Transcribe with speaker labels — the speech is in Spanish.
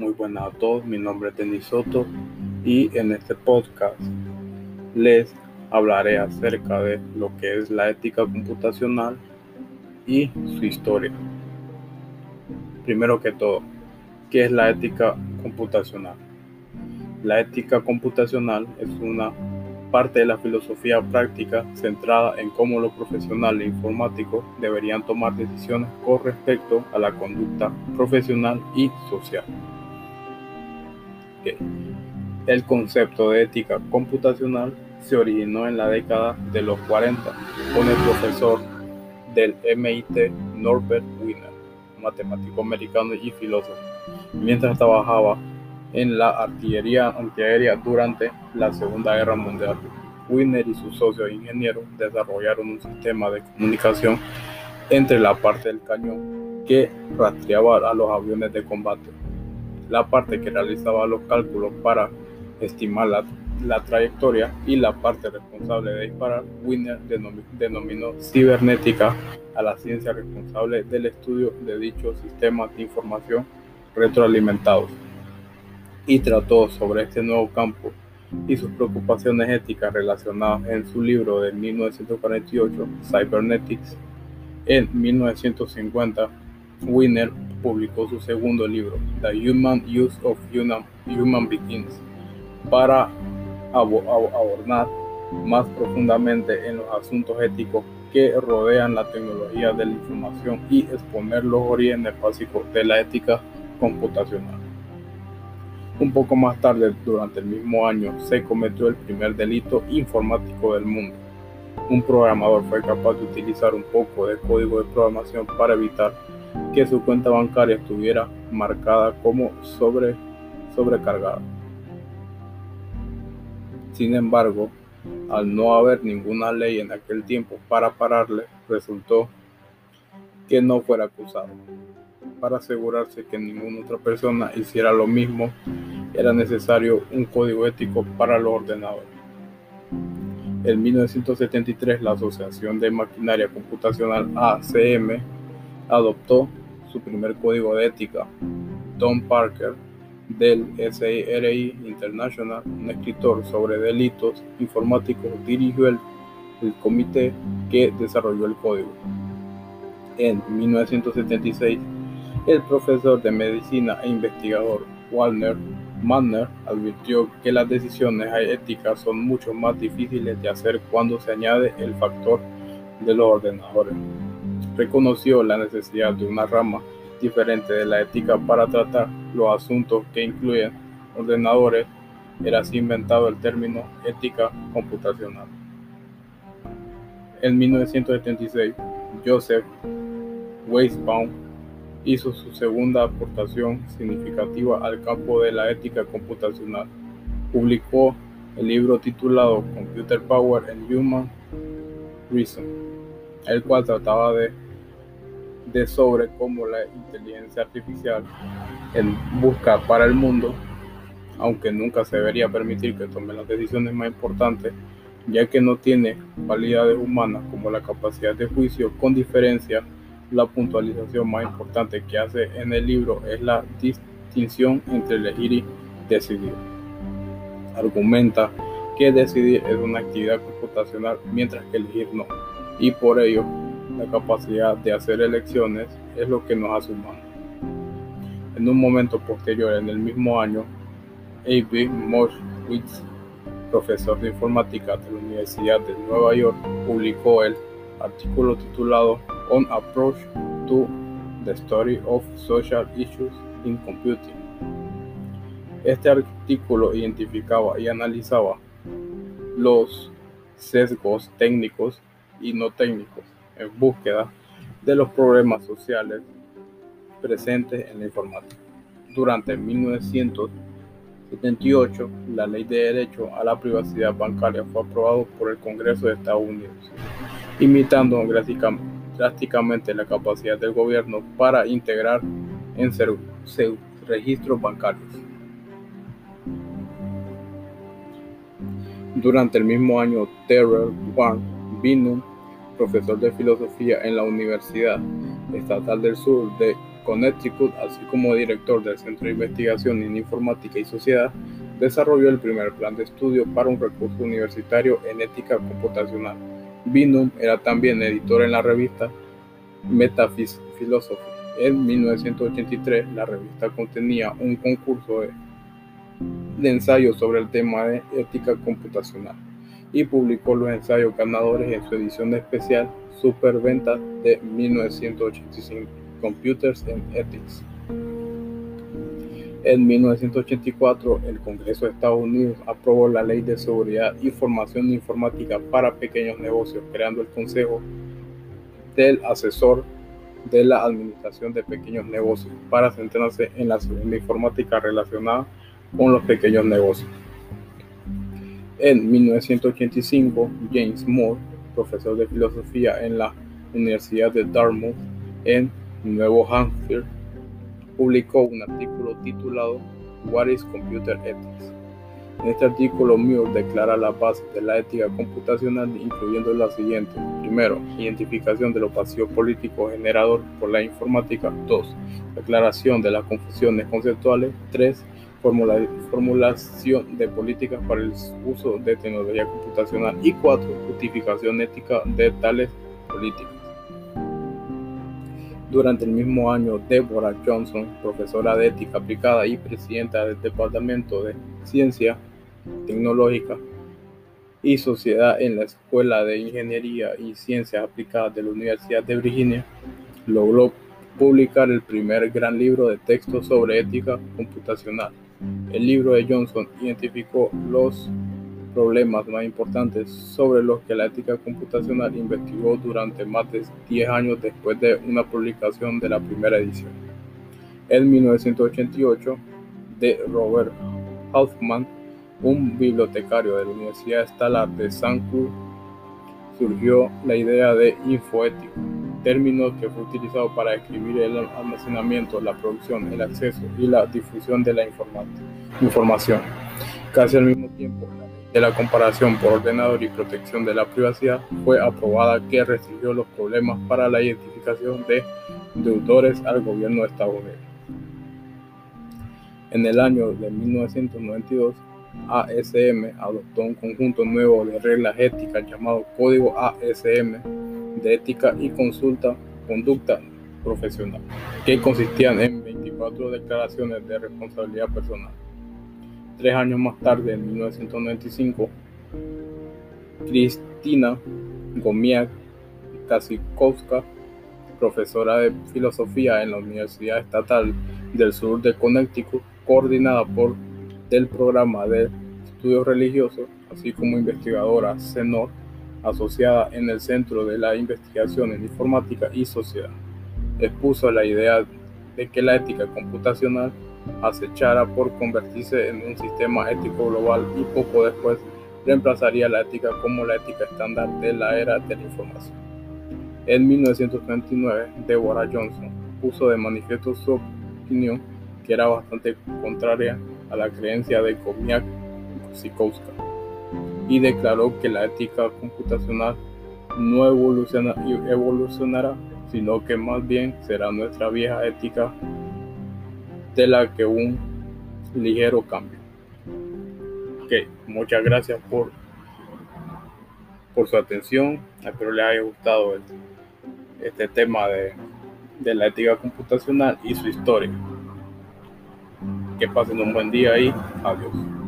Speaker 1: Muy buenas a todos, mi nombre es Denis Soto y en este podcast les hablaré acerca de lo que es la ética computacional y su historia. Primero que todo, ¿qué es la ética computacional? La ética computacional es una parte de la filosofía práctica centrada en cómo los profesionales informáticos deberían tomar decisiones con respecto a la conducta profesional y social. El concepto de ética computacional se originó en la década de los 40 con el profesor del MIT Norbert Wiener, matemático americano y filósofo, mientras trabajaba en la artillería antiaérea durante la Segunda Guerra Mundial. Wiener y sus socios ingenieros desarrollaron un sistema de comunicación entre la parte del cañón que rastreaba a los aviones de combate, la parte que realizaba los cálculos para estimar la, trayectoria y la parte responsable de disparar, Wiener denominó cibernética a la ciencia responsable del estudio de dichos sistemas de información retroalimentados y trató sobre este nuevo campo y sus preocupaciones éticas relacionadas en su libro de 1948, Cybernetics. En 1950, Wiener publicó su segundo libro, The Human Use of Human, Beings, para abordar más profundamente en los asuntos éticos que rodean la tecnología de la información y exponer los orígenes básicos de la ética computacional. Un poco más tarde, durante el mismo año, se cometió el primer delito informático del mundo. Un programador fue capaz de utilizar un poco de código de programación para evitar que su cuenta bancaria estuviera marcada como sobre, sobrecargada. Sin embargo, al no haber ninguna ley en aquel tiempo para pararle, resultó que no fuera acusado. Para asegurarse que ninguna otra persona hiciera lo mismo, era necesario un código ético para los ordenadores. En 1973, la Asociación de Maquinaria Computacional ACM adoptó su primer código de ética. Tom Parker, del SRI International, un escritor sobre delitos informáticos, dirigió el, el comité que desarrolló el código. En 1976, el profesor de medicina e investigador Walner Manner advirtió que las decisiones éticas son mucho más difíciles de hacer cuando se añade el factor de los ordenadores. Reconoció la necesidad de una rama diferente de la ética para tratar los asuntos que incluyen ordenadores. Era así inventado el término ética computacional. En 1976, Joseph Weisbaum hizo su segunda aportación significativa al campo de la ética computacional. Publicó el libro titulado Computer Power and Human Reason, el cual trataba de, de sobre cómo la inteligencia artificial en busca para el mundo, aunque nunca se debería permitir que tome las decisiones más importantes, ya que no tiene cualidades humanas como la capacidad de juicio con diferencia la puntualización más importante que hace en el libro es la distinción entre elegir y decidir. Argumenta que decidir es una actividad computacional mientras que elegir no, y por ello la capacidad de hacer elecciones es lo que nos hace humanos. En un momento posterior, en el mismo año, A.B. Moschwitz, profesor de informática de la Universidad de Nueva York, publicó el artículo titulado On Approach to the Story of Social Issues in Computing. Este artículo identificaba y analizaba los sesgos técnicos y no técnicos en búsqueda de los problemas sociales presentes en la informática. Durante 1978, la Ley de Derecho a la Privacidad Bancaria fue aprobada por el Congreso de Estados Unidos imitando drásticamente la capacidad del gobierno para integrar en sus registros bancarios. Durante el mismo año, Terrell Warren Bingham, profesor de filosofía en la Universidad Estatal del Sur de Connecticut, así como director del Centro de Investigación en Informática y Sociedad, desarrolló el primer plan de estudio para un recurso universitario en ética computacional. Binum era también editor en la revista Metaphilosophy. En 1983, la revista contenía un concurso de, de ensayos sobre el tema de ética computacional y publicó los ensayos ganadores en su edición especial Superventa de 1985, Computers and Ethics. En 1984, el Congreso de Estados Unidos aprobó la Ley de Seguridad y Formación Informática para Pequeños Negocios, creando el Consejo del Asesor de la Administración de Pequeños Negocios para centrarse en la seguridad informática relacionada con los pequeños negocios. En 1985, James Moore, profesor de filosofía en la Universidad de Dartmouth en Nuevo Hampshire, publicó un artículo titulado What is Computer Ethics? En este artículo, Muir declara la base de la ética computacional, incluyendo la siguiente. Primero, identificación de los vacíos políticos generados por la informática. 2. Declaración de las confusiones conceptuales. 3. Formulación de políticas para el uso de tecnología computacional. Y 4. Justificación ética de tales políticas. Durante el mismo año, Deborah Johnson, profesora de ética aplicada y presidenta del Departamento de Ciencia Tecnológica y Sociedad en la Escuela de Ingeniería y Ciencias Aplicadas de la Universidad de Virginia, logró publicar el primer gran libro de texto sobre ética computacional. El libro de Johnson identificó los problemas más importantes sobre los que la ética computacional investigó durante más de 10 años después de una publicación de la primera edición. En 1988, de Robert Hoffman, un bibliotecario de la Universidad Estatal de St. Cruz, surgió la idea de infoético, término que fue utilizado para describir el almacenamiento, la producción, el acceso y la difusión de la información. Casi al mismo tiempo, de la comparación por ordenador y protección de la privacidad fue aprobada que restringió los problemas para la identificación de deudores al gobierno de Estados Unidos. En el año de 1992, ASM adoptó un conjunto nuevo de reglas éticas llamado Código ASM de Ética y Consulta Conducta Profesional, que consistían en 24 declaraciones de responsabilidad personal. Tres años más tarde, en 1995, Cristina Gomiak Kasikowska, profesora de filosofía en la Universidad Estatal del Sur de Connecticut, coordinada por del programa de estudios religiosos, así como investigadora CENOR, asociada en el Centro de la Investigación en Informática y Sociedad, expuso la idea de que la ética computacional acechara por convertirse en un sistema ético global y poco después reemplazaría la ética como la ética estándar de la era de la información. En 1939, Deborah Johnson puso de manifiesto su opinión que era bastante contraria a la creencia de Komiak Sikowska y declaró que la ética computacional no evolucionará, sino que más bien será nuestra vieja ética de la que un ligero cambio. Ok, muchas gracias por, por su atención. Espero les haya gustado este tema de, de la ética computacional y su historia. Que pasen un buen día y adiós.